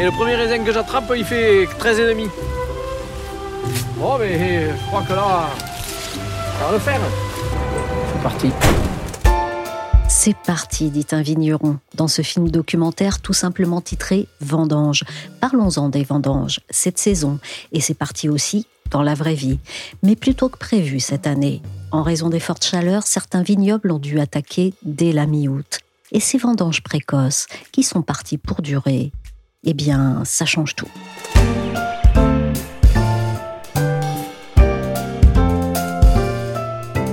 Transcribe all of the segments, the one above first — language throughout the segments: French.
Et le premier raisin que j'attrape, il fait 13,5. Bon, mais je crois que là, va le faire. C'est parti. C'est parti, dit un vigneron, dans ce film documentaire tout simplement titré Vendange. Parlons-en des vendanges, cette saison, et c'est parti aussi dans la vraie vie. Mais plutôt que prévu cette année. En raison des fortes chaleurs, certains vignobles ont dû attaquer dès la mi-août. Et ces vendanges précoces, qui sont parties pour durer, eh bien, ça change tout.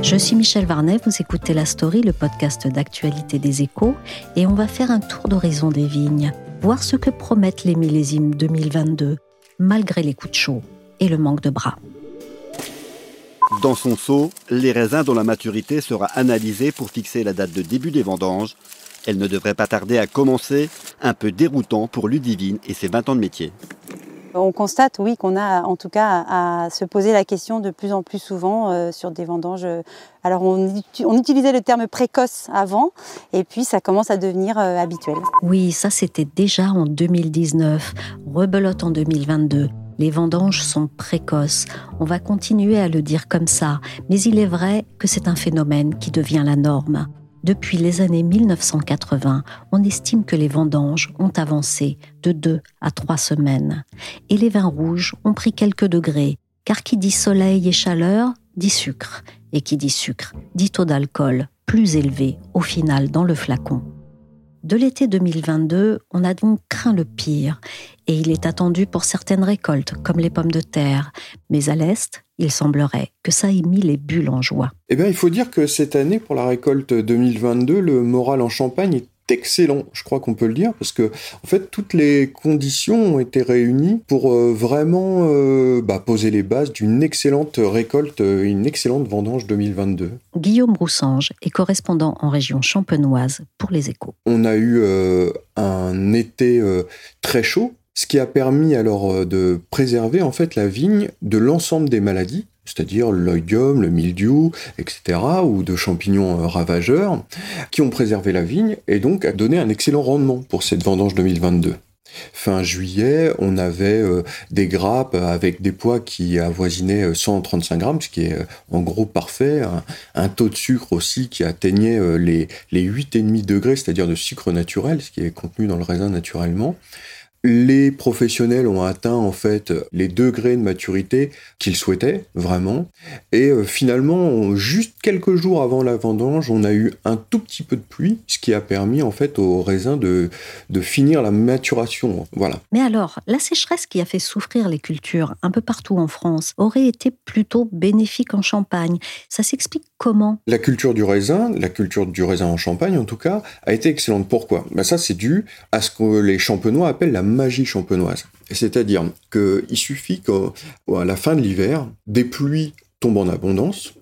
Je suis Michel Varnet, vous écoutez La Story, le podcast d'actualité des échos, et on va faire un tour d'horizon des vignes, voir ce que promettent les millésimes 2022, malgré les coups de chaud et le manque de bras. Dans son seau, les raisins dont la maturité sera analysée pour fixer la date de début des vendanges. Elle ne devrait pas tarder à commencer, un peu déroutant pour Ludivine et ses 20 ans de métier. On constate, oui, qu'on a en tout cas à se poser la question de plus en plus souvent euh, sur des vendanges. Alors on, uti- on utilisait le terme précoce avant, et puis ça commence à devenir euh, habituel. Oui, ça c'était déjà en 2019, rebelote en 2022. Les vendanges sont précoces. On va continuer à le dire comme ça, mais il est vrai que c'est un phénomène qui devient la norme. Depuis les années 1980, on estime que les vendanges ont avancé de 2 à 3 semaines. Et les vins rouges ont pris quelques degrés, car qui dit soleil et chaleur dit sucre. Et qui dit sucre dit taux d'alcool plus élevé au final dans le flacon. De l'été 2022, on a donc craint le pire, et il est attendu pour certaines récoltes, comme les pommes de terre. Mais à l'Est, il semblerait que ça ait mis les bulles en joie. Eh bien, il faut dire que cette année, pour la récolte 2022, le moral en Champagne est excellent, je crois qu'on peut le dire, parce que en fait, toutes les conditions ont été réunies pour euh, vraiment euh, bah, poser les bases d'une excellente récolte, euh, une excellente vendange 2022. Guillaume Roussange est correspondant en région champenoise pour les échos. On a eu euh, un été très chaud, ce qui a permis alors de préserver en fait la vigne de l'ensemble des maladies, c'est-à-dire l'oïdium, le mildiou, etc., ou de champignons euh, ravageurs, qui ont préservé la vigne et donc a donné un excellent rendement pour cette vendange 2022. Fin juillet, on avait euh, des grappes avec des poids qui avoisinaient euh, 135 grammes, ce qui est euh, en gros parfait. Un, taux de sucre aussi qui atteignait euh, les, les 8,5 degrés, c'est-à-dire de sucre naturel, ce qui est contenu dans le raisin naturellement. Les professionnels ont atteint en fait les degrés de maturité qu'ils souhaitaient vraiment. Et euh, finalement, juste quelques jours avant la vendange, on a eu un tout petit peu de pluie, ce qui a permis en fait au raisin de, de finir la maturation. Voilà. Mais alors, la sécheresse qui a fait souffrir les cultures un peu partout en France aurait été plutôt bénéfique en Champagne. Ça s'explique comment? La culture du raisin, la culture du raisin en Champagne en tout cas, a été excellente. Pourquoi? Ben Ça, c'est dû à ce que les champenois appellent la magie champenoise. C'est-à-dire qu'il suffit qu'à la fin de l'hiver, des pluies tombent en abondance,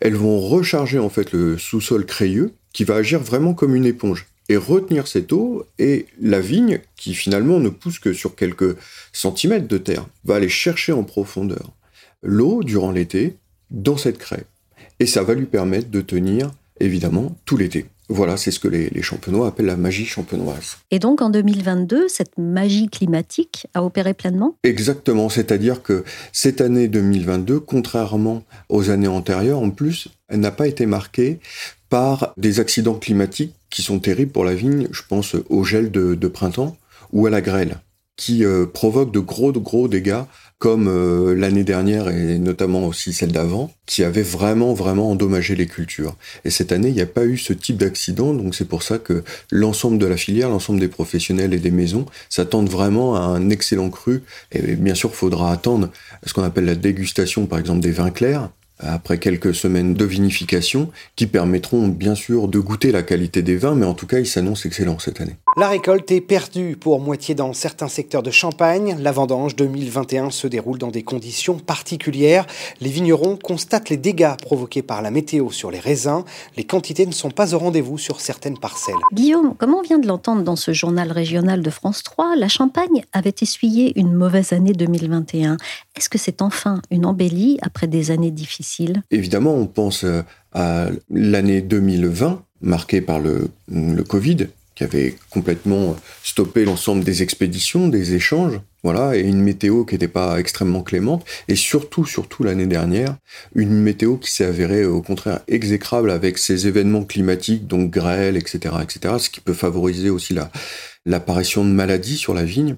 elles vont recharger en fait le sous-sol crayeux qui va agir vraiment comme une éponge et retenir cette eau et la vigne qui finalement ne pousse que sur quelques centimètres de terre va aller chercher en profondeur l'eau durant l'été dans cette craie et ça va lui permettre de tenir évidemment tout l'été. Voilà, c'est ce que les, les champenois appellent la magie champenoise. Et donc en 2022, cette magie climatique a opéré pleinement? Exactement, c'est-à-dire que cette année 2022, contrairement aux années antérieures, en plus, elle n'a pas été marquée par des accidents climatiques qui sont terribles pour la vigne. Je pense au gel de, de printemps ou à la grêle, qui euh, provoquent de gros, de gros dégâts, comme euh, l'année dernière et notamment aussi celle d'avant, qui avaient vraiment, vraiment endommagé les cultures. Et cette année, il n'y a pas eu ce type d'accident, donc c'est pour ça que l'ensemble de la filière, l'ensemble des professionnels et des maisons s'attendent vraiment à un excellent cru. Et bien sûr, faudra attendre ce qu'on appelle la dégustation, par exemple, des vins clairs, après quelques semaines de vinification qui permettront bien sûr de goûter la qualité des vins, mais en tout cas, il s'annonce excellent cette année. La récolte est perdue pour moitié dans certains secteurs de Champagne. La vendange 2021 se déroule dans des conditions particulières. Les vignerons constatent les dégâts provoqués par la météo sur les raisins. Les quantités ne sont pas au rendez-vous sur certaines parcelles. Guillaume, comme on vient de l'entendre dans ce journal régional de France 3, la Champagne avait essuyé une mauvaise année 2021. Est-ce que c'est enfin une embellie après des années difficiles? Évidemment, on pense euh, à l'année 2020, marquée par le, le Covid, qui avait complètement stoppé l'ensemble des expéditions, des échanges, voilà, et une météo qui n'était pas extrêmement clémente, et surtout, surtout l'année dernière, une météo qui s'est avérée au contraire exécrable avec ces événements climatiques, donc grêle, etc., etc., ce qui peut favoriser aussi la, l'apparition de maladies sur la vigne.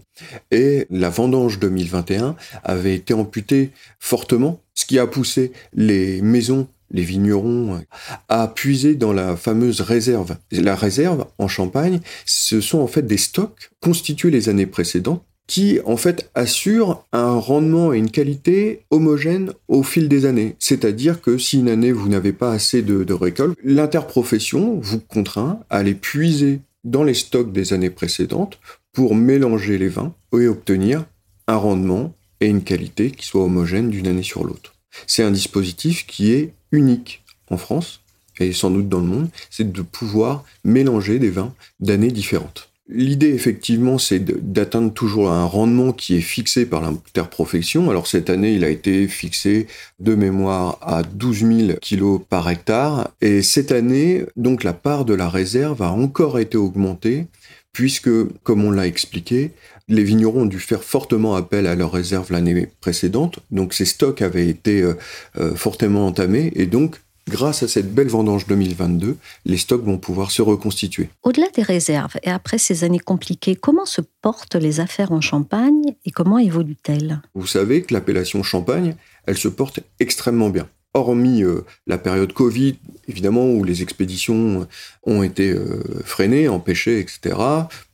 Et la vendange 2021 avait été amputée fortement, ce qui a poussé les maisons les vignerons, à puiser dans la fameuse réserve. La réserve, en Champagne, ce sont en fait des stocks constitués les années précédentes qui en fait assurent un rendement et une qualité homogène au fil des années. C'est-à-dire que si une année vous n'avez pas assez de, récolte, l'interprofession vous contraint à aller puiser dans les stocks des années précédentes pour mélanger les vins et obtenir un rendement et une qualité qui soient homogènes d'une année sur l'autre. C'est un dispositif qui est unique en France et sans doute dans le monde, c'est de pouvoir mélanger des vins d'années différentes. L'idée, effectivement, c'est d'atteindre toujours un rendement qui est fixé par l'interprofession. Alors, cette année, il a été fixé de mémoire à 12 000 kilos par hectare. Et cette année, donc, la part de la réserve a encore été augmentée puisque, comme on l'a expliqué, les vignerons ont dû faire fortement appel à leurs réserves l'année précédente, donc ces stocks avaient été euh, euh, fortement entamés, et donc grâce à cette belle vendange 2022, les stocks vont pouvoir se reconstituer. Au-delà des réserves et après ces années compliquées, comment se portent les affaires en Champagne et comment évoluent-elles? Vous savez que l'appellation Champagne, elle se porte extrêmement bien hormis euh, la période Covid, évidemment, où les expéditions ont été euh, freinées, empêchées, etc.,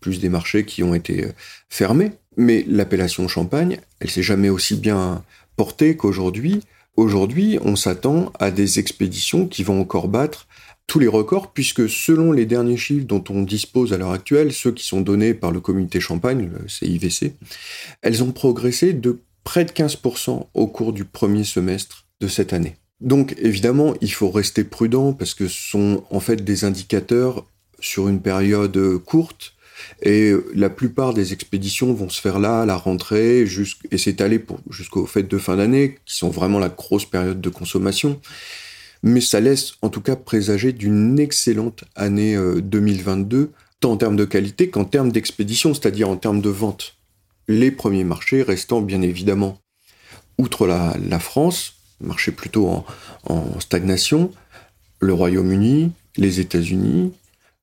plus des marchés qui ont été euh, fermés. Mais l'appellation Champagne, elle s'est jamais aussi bien portée qu'aujourd'hui. Aujourd'hui, on s'attend à des expéditions qui vont encore battre tous les records, puisque selon les derniers chiffres dont on dispose à l'heure actuelle, ceux qui sont donnés par le comité Champagne, le CIVC, elles ont progressé de près de 15% au cours du premier semestre de cette année. Donc évidemment, il faut rester prudent parce que ce sont en fait des indicateurs sur une période courte et la plupart des expéditions vont se faire là, à la rentrée, et s'étaler jusqu'aux fêtes de fin d'année, qui sont vraiment la grosse période de consommation. Mais ça laisse en tout cas présager d'une excellente année 2022, euh, tant en termes de qualité qu'en termes d'expédition, c'est-à-dire en termes de vente. Les premiers marchés restant bien évidemment, outre la France, marché plutôt en, stagnation, le Royaume-Uni, les États-Unis,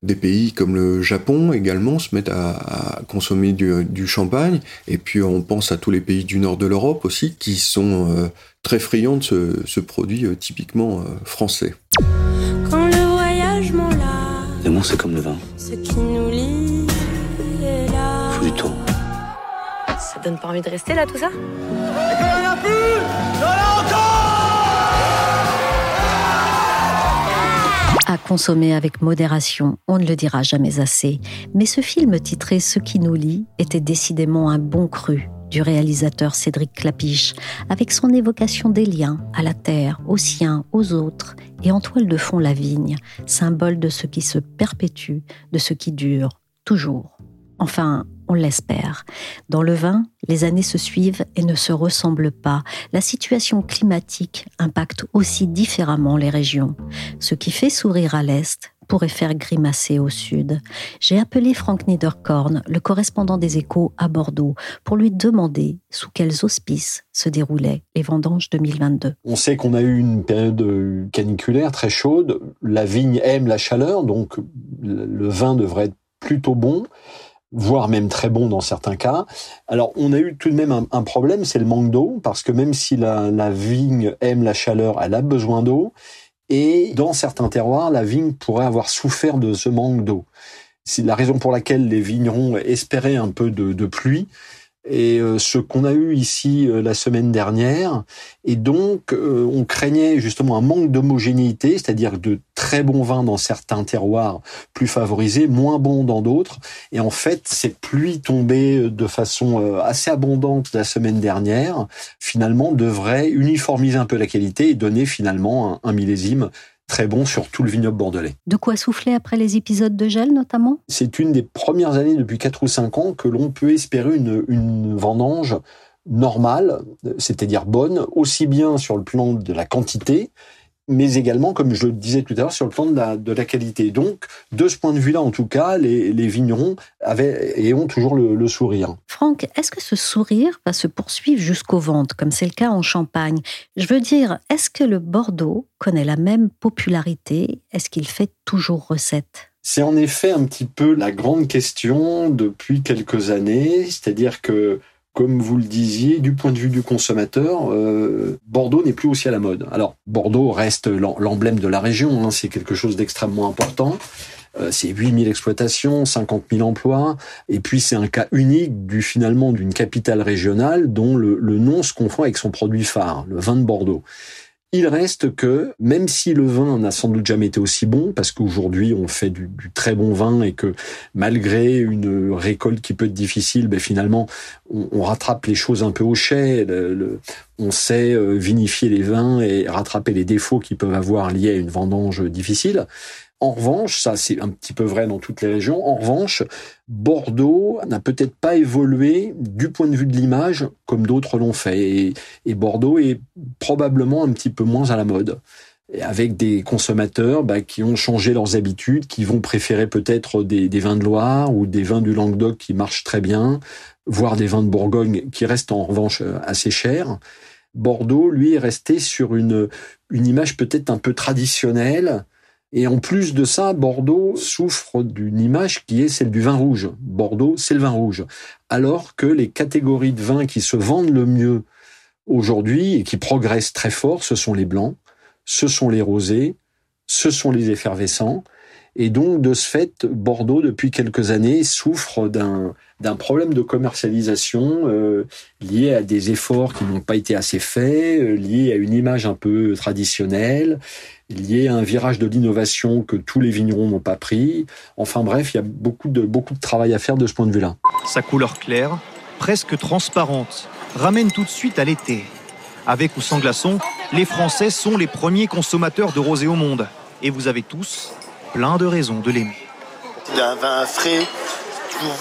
des pays comme le Japon également se mettent à, consommer du, champagne. Et puis on pense à tous les pays du nord de l'Europe aussi qui sont euh, très friands de ce, produit euh, typiquement euh, français. Quand le voyage L'amour c'est comme le vin. Ce qui nous lie là. Faut du temps. Ça donne pas envie de rester là tout ça? À consommer avec modération, on ne le dira jamais assez. Mais ce film titré Ce qui nous lie était décidément un bon cru du réalisateur Cédric Clapiche, avec son évocation des liens à la terre, aux siens, aux autres, et en toile de fond la vigne, symbole de ce qui se perpétue, de ce qui dure, toujours. Enfin, on l'espère. Dans le vin, les années se suivent et ne se ressemblent pas. La situation climatique impacte aussi différemment les régions. Ce qui fait sourire à l'Est pourrait faire grimacer au sud. J'ai appelé Franck Niederkorn, le correspondant des échos à Bordeaux, pour lui demander sous quels auspices se déroulaient les vendanges 2022. On sait qu'on a eu une période caniculaire très chaude. La vigne aime la chaleur, donc le vin devrait être plutôt bon voire même très bon dans certains cas. Alors on a eu tout de même un, problème, c'est le manque d'eau, parce que même si la, vigne aime la chaleur, elle a besoin d'eau, et dans certains terroirs, la vigne pourrait avoir souffert de ce manque d'eau. C'est la raison pour laquelle les vignerons espéraient un peu de, pluie, et euh, ce qu'on a eu ici euh, la semaine dernière. Et donc, euh, on craignait justement un manque d'homogénéité, c'est-à-dire de très bons vins dans certains terroirs plus favorisés, moins bons dans d'autres. Et en fait, ces pluies tombées de façon assez abondante la semaine dernière, finalement, devraient uniformiser un peu la qualité et donner finalement un, un millésime très bon sur tout le vignoble bordelais. De quoi souffler après les épisodes de gel notamment? C'est une des premières années depuis 4 ou 5 ans que l'on peut espérer une, une vendange normale, c'est-à-dire bonne, aussi bien sur le plan de la quantité mais également, comme je le disais tout à l'heure, sur le plan de la, de la qualité. Donc, de ce point de vue-là, en tout cas, les, les vignerons avaient et ont toujours le, le sourire. Franck, est-ce que ce sourire va se poursuivre jusqu'aux ventes, comme c'est le cas en Champagne? Je veux dire, est-ce que le Bordeaux connaît la même popularité? Est-ce qu'il fait toujours recette? C'est en effet un petit peu la grande question depuis quelques années, c'est-à-dire que comme vous le disiez, du point de vue du consommateur, euh, Bordeaux n'est plus aussi à la mode. Alors, Bordeaux reste l'emblème de la région, hein, c'est quelque chose d'extrêmement important. Euh, c'est 8000 exploitations, 50 000 emplois, et puis c'est un cas unique du finalement d'une capitale régionale dont le, le nom se confond avec son produit phare, le vin de Bordeaux. Il reste que, même si le vin n'a sans doute jamais été aussi bon, parce qu'aujourd'hui on fait du, très bon vin et que malgré une récolte qui peut être difficile, ben finalement on, rattrape les choses un peu au chai. On sait euh, vinifier les vins et rattraper les défauts qu'ils peuvent avoir liés à une vendange difficile. En revanche, ça c'est un petit peu vrai dans toutes les régions, en revanche, Bordeaux n'a peut-être pas évolué du point de vue de l'image comme d'autres l'ont fait. Et, Bordeaux est probablement un petit peu moins à la mode. Avec des consommateurs bah, qui ont changé leurs habitudes, qui vont préférer peut-être des, vins de Loire ou des vins du Languedoc qui marchent très bien, voire des vins de Bourgogne qui restent en revanche assez chers. Bordeaux, lui, est resté sur une image peut-être un peu traditionnelle, et en plus de ça, Bordeaux souffre d'une image qui est celle du vin rouge. Bordeaux, c'est le vin rouge. Alors que les catégories de vins qui se vendent le mieux aujourd'hui et qui progressent très fort, ce sont les blancs, ce sont les rosés, ce sont les effervescents. Et donc, de ce fait, Bordeaux, depuis quelques années, souffre d'un d'un problème de commercialisation euh, lié à des efforts qui n'ont pas été assez faits, euh, lié à une image un peu traditionnelle, lié à un virage de l'innovation que tous les vignerons n'ont pas pris. Enfin bref, il y a beaucoup de, beaucoup de travail à faire de ce point de vue-là. Sa couleur claire, presque transparente, ramène tout de suite à l'été. Avec ou sans glaçons, les Français sont les premiers consommateurs de rosé au monde. Et vous avez tous plein de raisons de l'aimer. Un vin frais,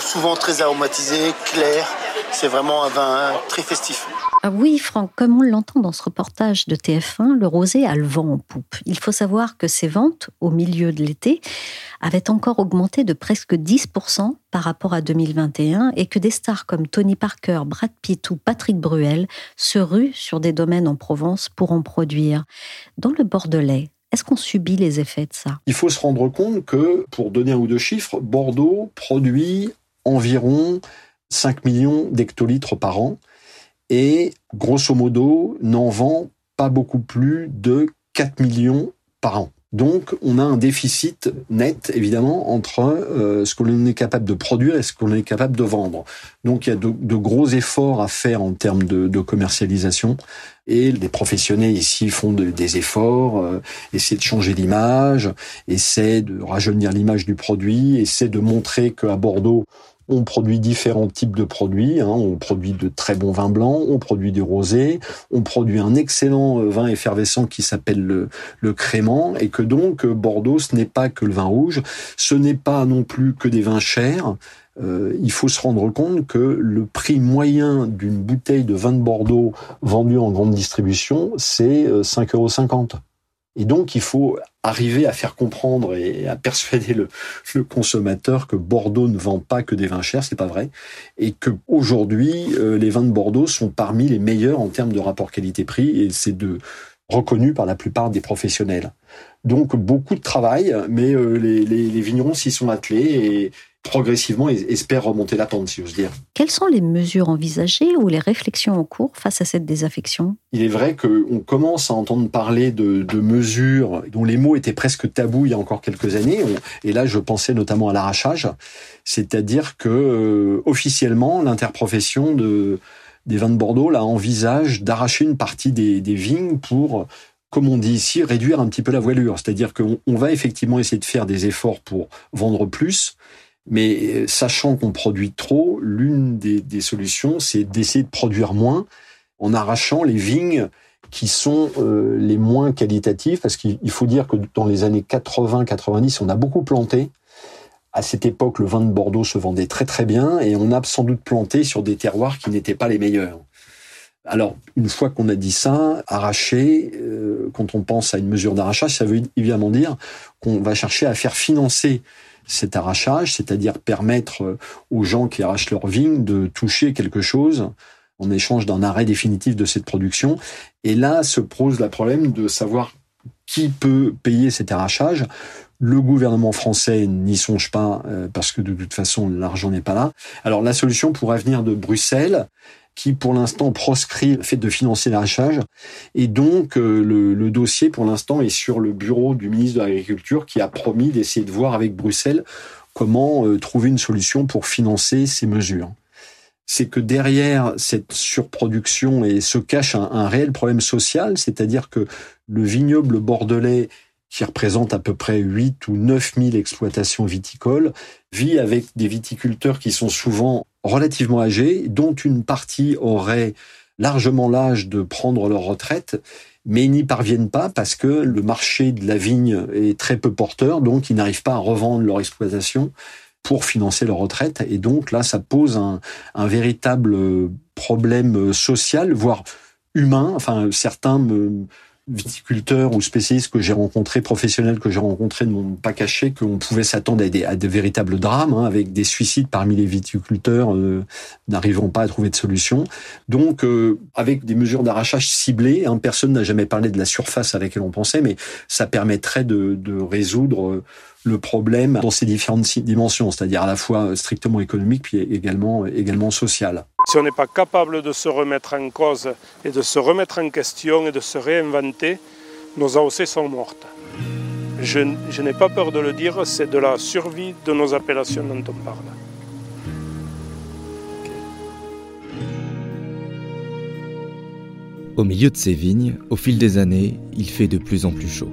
souvent très aromatisé, clair. C'est vraiment un vin très festif. Ah oui, Franck, comme on l'entend dans ce reportage de TF1, le rosé a le vent en poupe. Il faut savoir que ses ventes, au milieu de l'été, avaient encore augmenté de presque 10% par rapport à 2021 et que des stars comme Tony Parker, Brad Pitt ou Patrick Bruel se ruent sur des domaines en Provence pour en produire. Dans le Bordelais, est-ce qu'on subit les effets de ça? Il faut se rendre compte que, pour donner un ou deux chiffres, Bordeaux produit environ 5 millions d'hectolitres par an et, grosso modo, n'en vend pas beaucoup plus de 4 millions par an. Donc, on a un déficit net, évidemment, entre euh, ce qu'on est capable de produire et ce qu'on est capable de vendre. Donc, il y a de, de, gros efforts à faire en termes de, commercialisation. Et les professionnels ici font de, des efforts, euh, essaient de changer l'image, essaient de rajeunir l'image du produit, essaient de montrer qu'à Bordeaux, on produit différents types de produits. Hein. On produit de très bons vins blancs, on produit des rosés, on produit un excellent euh, vin effervescent qui s'appelle le, le crément, et que donc Bordeaux, ce n'est pas que le vin rouge, ce n'est pas non plus que des vins chers. Euh, il faut se rendre compte que le prix moyen d'une bouteille de vin de Bordeaux vendue en grande distribution, c'est 5,50 euros. Et donc, il faut arriver à faire comprendre et à persuader le, consommateur que Bordeaux ne vend pas que des vins chers, c'est pas vrai, et que aujourd'hui, euh, les vins de Bordeaux sont parmi les meilleurs en termes de rapport qualité-prix, et c'est de reconnu par la plupart des professionnels. Donc beaucoup de travail, mais euh, les, les, les vignerons s'y sont attelés et progressivement espère remonter la pente, si j'ose dire. Quelles sont les mesures envisagées ou les réflexions en cours face à cette désaffection? Il est vrai qu'on commence à entendre parler de, mesures dont les mots étaient presque tabous il y a encore quelques années. Et là, je pensais notamment à l'arrachage, c'est-à-dire que euh, officiellement, l'interprofession de, des vins de Bordeaux là envisage d'arracher une partie des, des vignes pour comme on dit ici, réduire un petit peu la voilure. C'est-à-dire qu'on va effectivement essayer de faire des efforts pour vendre plus, mais euh, sachant qu'on produit trop, l'une des, solutions, c'est d'essayer de produire moins en arrachant les vignes qui sont euh, les moins qualitatives, parce qu'il faut dire que dans les années 80-90, on a beaucoup planté. À cette époque, le vin de Bordeaux se vendait très très bien, et on a sans doute planté sur des terroirs qui n'étaient pas les meilleurs. Alors, une fois qu'on a dit ça, arracher, euh, quand on pense à une mesure d'arrachage, ça veut évidemment dire qu'on va chercher à faire financer cet arrachage, c'est-à-dire permettre euh, aux gens qui arrachent leur vigne de toucher quelque chose en échange d'un arrêt définitif de cette production. Et là se pose le problème de savoir qui peut payer cet arrachage. Le gouvernement français n'y songe pas euh, parce que de toute façon l'argent n'est pas là. Alors la solution pourrait venir de Bruxelles qui pour l'instant proscrit le fait de financer l'arrachage. Et donc euh, le, dossier pour l'instant est sur le bureau du ministre de l'Agriculture qui a promis d'essayer de voir avec Bruxelles comment euh, trouver une solution pour financer ces mesures. C'est que derrière cette surproduction et se cache un, réel problème social, c'est-à-dire que le vignoble bordelais qui représente à peu près 8 ou 9 000 exploitations viticoles, vit avec des viticulteurs qui sont souvent relativement âgés, dont une partie aurait largement l'âge de prendre leur retraite, mais ils n'y parviennent pas parce que le marché de la vigne est très peu porteur, donc ils n'arrivent pas à revendre leur exploitation pour financer leur retraite. Et donc là, ça pose un, un véritable problème social, voire humain. Enfin, certains me, viticulteurs ou spécialistes que j'ai rencontrés, professionnels que j'ai rencontrés, ne m'ont pas caché qu'on pouvait s'attendre à des, à véritables drames, hein, avec des suicides parmi les viticulteurs euh, n'arrivant pas à trouver de solution. Donc, euh, avec des mesures d'arrachage ciblées, hein, personne n'a jamais parlé de la surface à laquelle on pensait, mais ça permettrait de, de résoudre euh, le problème dans ses différentes dimensions, c'est-à-dire à la fois strictement économique puis également, également social. Si on n'est pas capable de se remettre en cause et de se remettre en question et de se réinventer, nos AOC sont mortes. Je, je n'ai pas peur de le dire, c'est de la survie de nos appellations dont on parle. Au milieu de ces vignes, au fil des années, il fait de plus en plus chaud.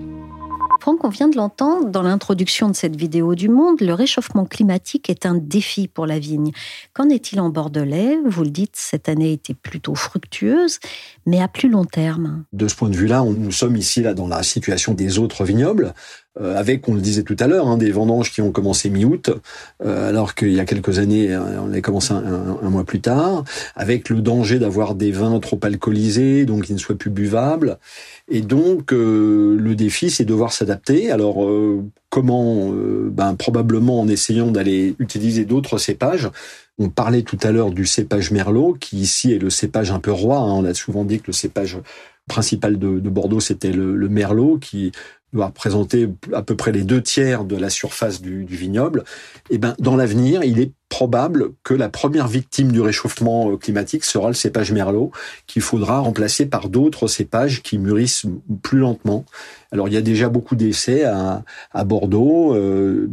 Franck, on vient de l'entendre dans l'introduction de cette vidéo du Monde, le réchauffement climatique est un défi pour la vigne. Qu'en est-il en Bordelais? Vous le dites, cette année était plutôt fructueuse, mais à plus long terme. De ce point de vue-là, nous sommes ici là dans la situation des autres vignobles. Euh, avec, on le disait tout à l'heure, hein, des vendanges qui ont commencé mi-août, euh, alors qu'il y a quelques années, euh, on a commencé un, mois plus tard, avec le danger d'avoir des vins trop alcoolisés, donc qui ne soient plus buvables. Et donc, le défi, c'est de devoir s'adapter. Alors, comment ben, Probablement en essayant d'aller utiliser d'autres cépages. On parlait tout à l'heure du cépage Merlot, qui ici est le cépage un peu roi. Hein. On a souvent dit que le cépage principal de, Bordeaux, c'était le, Merlot, qui doit représenter à peu près les deux tiers de la surface du, du vignoble, et eh ben dans l'avenir, il est probable que la première victime du réchauffement euh, climatique sera le cépage merlot, qu'il faudra remplacer par d'autres cépages qui mûrissent plus lentement. Alors il y a déjà beaucoup d'essais à, à, Bordeaux, euh,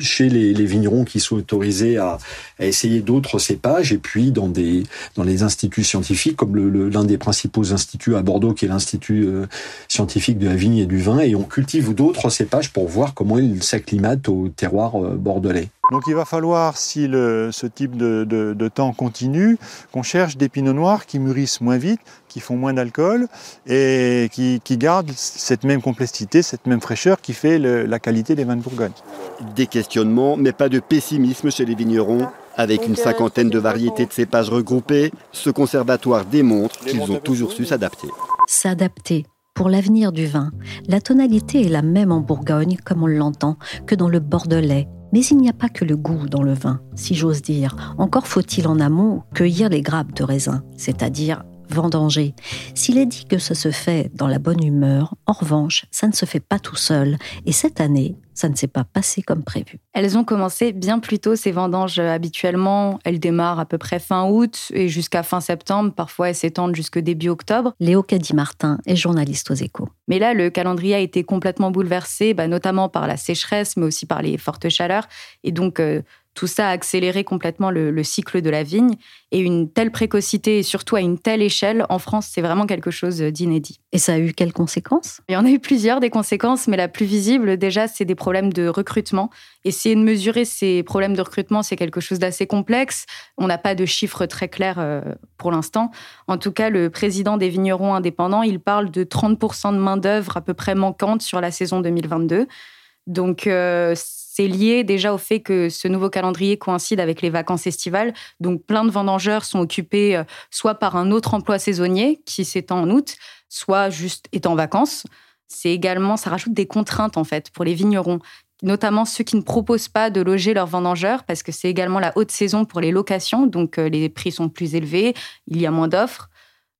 chez les, les, vignerons qui sont autorisés à, à essayer d'autres cépages, et puis dans des dans les instituts scientifiques, comme l'un le, des principaux instituts à Bordeaux, qui est l'institut euh, scientifique de la vigne et du vin, et on cultive d'autres cépages pour voir comment ils s'acclimatent au terroir bordelais. Donc il va falloir, si le, ce type de, de, de temps continue, qu'on cherche des pinots noirs qui mûrissent moins vite, qui font moins d'alcool et qui, qui, gardent cette même complexité, cette même fraîcheur qui fait le, la qualité des vins de Bourgogne. Des questionnements, mais pas de pessimisme chez les vignerons. Avec une cinquantaine de variétés de cépages regroupées, ce conservatoire démontre qu'ils ont toujours su s'adapter. S'adapter pour l'avenir du vin. La tonalité est la même en Bourgogne, comme on l'entend, que dans le Bordelais, mais il n'y a pas que le goût dans le vin, si j'ose dire. Encore faut-il en amont cueillir les grappes de raisin, c'est-à-dire vendanger. S'il est dit que ça se fait dans la bonne humeur, en revanche, ça ne se fait pas tout seul. Et cette année, ça ne s'est pas passé comme prévu. Elles ont commencé bien plus tôt ces vendanges. Habituellement, elles démarrent à peu près fin août et jusqu'à fin septembre. Parfois, elles s'étendent jusque début octobre. Léo Caddy-Martin est journaliste aux échos. Mais là, le calendrier a été complètement bouleversé, bah, notamment par la sécheresse, mais aussi par les fortes chaleurs. Et donc, euh, tout ça a accéléré complètement le, cycle de la vigne. Et une telle précocité, et surtout à une telle échelle, en France, c'est vraiment quelque chose d'inédit. Et ça a eu quelles conséquences? Il y en a eu plusieurs des conséquences, mais la plus visible, déjà, c'est des problèmes de recrutement. Essayer de mesurer ces problèmes de recrutement, c'est quelque chose d'assez complexe. On n'a pas de chiffres très clairs euh, pour l'instant. En tout cas, le président des vignerons indépendants, il parle de 30% de main-d'œuvre à peu près manquante sur la saison 2022. Donc, euh, c'est lié déjà au fait que ce nouveau calendrier coïncide avec les vacances estivales. Donc, plein de vendangeurs sont occupés euh, soit par un autre emploi saisonnier qui s'étend en août, soit juste est en vacances. C'est également, ça rajoute des contraintes en fait pour les vignerons, notamment ceux qui ne proposent pas de loger leurs vendangeurs parce que c'est également la haute saison pour les locations, donc euh, les prix sont plus élevés, il y a moins d'offres.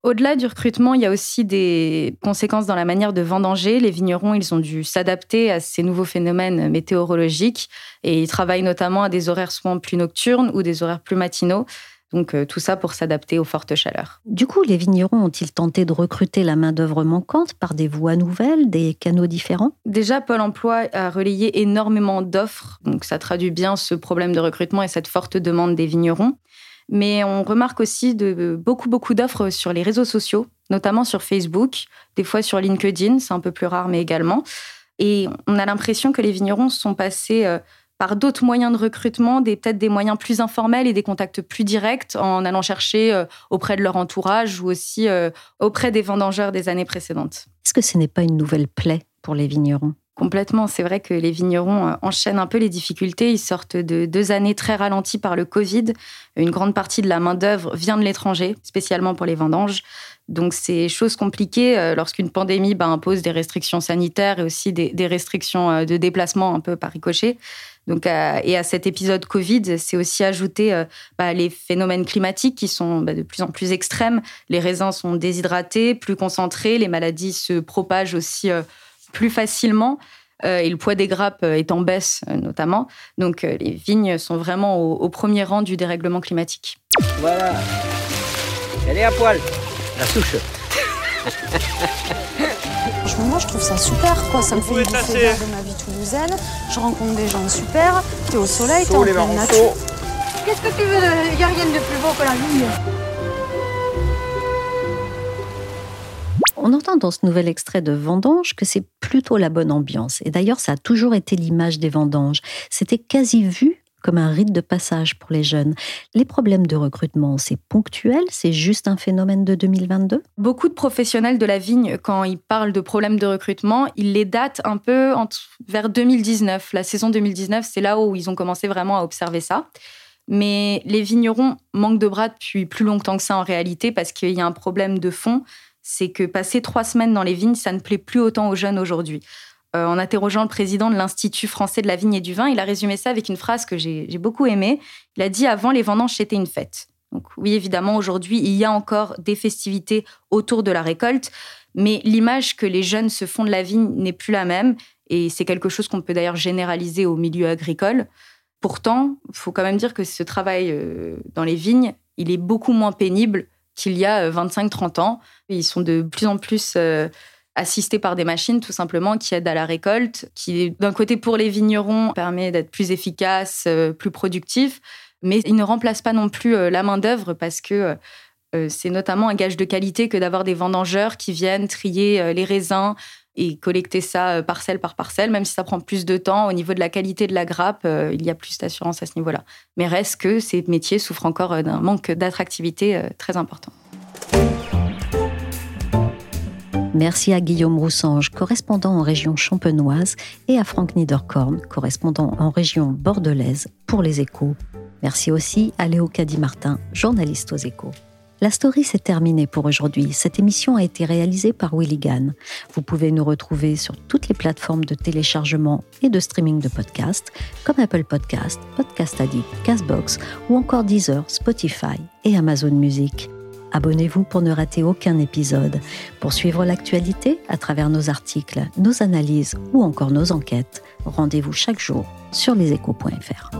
Au-delà du recrutement, il y a aussi des conséquences dans la manière de vendanger. Les vignerons, ils ont dû s'adapter à ces nouveaux phénomènes météorologiques et ils travaillent notamment à des horaires souvent plus nocturnes ou des horaires plus matinaux. Donc euh, tout ça pour s'adapter aux fortes chaleurs. Du coup, les vignerons ont-ils tenté de recruter la main-d'œuvre manquante par des voies nouvelles, des canaux différents? Déjà, Pôle emploi a relayé énormément d'offres. Donc ça traduit bien ce problème de recrutement et cette forte demande des vignerons. Mais on remarque aussi beaucoup, beaucoup d'offres sur les réseaux sociaux, notamment sur Facebook, des fois sur LinkedIn, c'est un peu plus rare, mais également. Et on a l'impression que les vignerons sont passés euh, par d'autres moyens de recrutement, peut-être des moyens plus informels et des contacts plus directs en allant chercher euh, auprès de leur entourage ou aussi euh, auprès des vendangeurs des années précédentes. Est-ce que ce n'est pas une nouvelle plaie pour les vignerons? Complètement. C'est vrai que les vignerons euh, enchaînent un peu les difficultés. Ils sortent de deux années très ralenties par le Covid. Une grande partie de la main-d'œuvre vient de l'étranger, spécialement pour les vendanges. Donc, c'est chose compliquée euh, lorsqu'une pandémie bah, impose des restrictions sanitaires et aussi des, restrictions euh, de déplacement un peu par ricochet. Donc, et à cet épisode Covid, c'est aussi ajouté bah, les phénomènes climatiques qui sont bah, de plus en plus extrêmes. Les raisins sont déshydratés, plus concentrés, les maladies se propagent aussi plus facilement. Euh, et le poids des grappes euh, est en baisse euh, notamment. Donc les vignes sont vraiment au, premier rang du dérèglement climatique. Voilà. Elle est à poil, la souche. Franchement, moi, je trouve ça super, quoi. Ça me fait une de ma vie toulousaine. Je rencontre des gens super. T'es au soleil, t'es en pleine nature. Qu'est-ce que tu veux Il n'y a rien de plus beau que la vigne. On entend dans ce nouvel extrait de Vendange que c'est plutôt la bonne ambiance. Et d'ailleurs, ça a toujours été l'image des vendanges. C'était quasi vu comme un rite de passage pour les jeunes. Les problèmes de recrutement, c'est ponctuel, c'est juste un phénomène de 2022 Beaucoup de professionnels de la vigne, quand ils parlent de problèmes de recrutement, ils les datent un peu vers 2019. La saison 2019, c'est là où ils ont commencé vraiment à observer ça. Mais les vignerons manquent de bras depuis plus longtemps que ça en réalité parce qu'il y a un problème de fond c'est que passer trois semaines dans les vignes, ça ne plaît plus autant aux jeunes aujourd'hui. Euh, en interrogeant le président de l'Institut français de la vigne et du vin, il a résumé ça avec une phrase que j'ai beaucoup aimée. Il a dit avant, les vendanges, c'était une fête. Donc oui, évidemment, aujourd'hui, il y a encore des festivités autour de la récolte, mais l'image que les jeunes se font de la vigne n'est plus la même, et c'est quelque chose qu'on peut d'ailleurs généraliser au milieu agricole. Pourtant, il faut quand même dire que ce travail euh, dans les vignes, il est beaucoup moins pénible qu'il y a 25-30 euh, ans. Ils sont de plus en plus euh, assistés par des machines tout simplement qui aident à la récolte, qui d'un côté pour les vignerons permet d'être plus efficace, euh, plus productif, mais ils ne remplacent pas non plus la main d'œuvre parce que c'est notamment un gage de qualité que d'avoir des vendangeurs qui viennent trier les raisins, et collecter ça euh, parcelle par parcelle, même si ça prend plus de temps. Au niveau de la qualité de la grappe, euh, il y a plus d'assurance à ce niveau-là. Mais reste que ces métiers souffrent encore euh, d'un manque d'attractivité très important. Merci à Guillaume Roussange, correspondant en région champenoise, et à Franck Niederkorn, correspondant en région bordelaise pour les échos. Merci aussi à Léo Caddy-Martin, journaliste aux échos. La story s'est terminée pour aujourd'hui. Cette émission a été réalisée par Willy Gann. Vous pouvez nous retrouver sur toutes les plateformes de téléchargement et de streaming de podcasts, comme Apple Podcast, Podcast Addict, Castbox ou encore Deezer, Spotify et Amazon Music. Abonnez-vous pour ne rater aucun épisode. Pour suivre l'actualité à travers nos articles, nos analyses ou encore nos enquêtes, rendez-vous chaque jour sur leséchos.fr.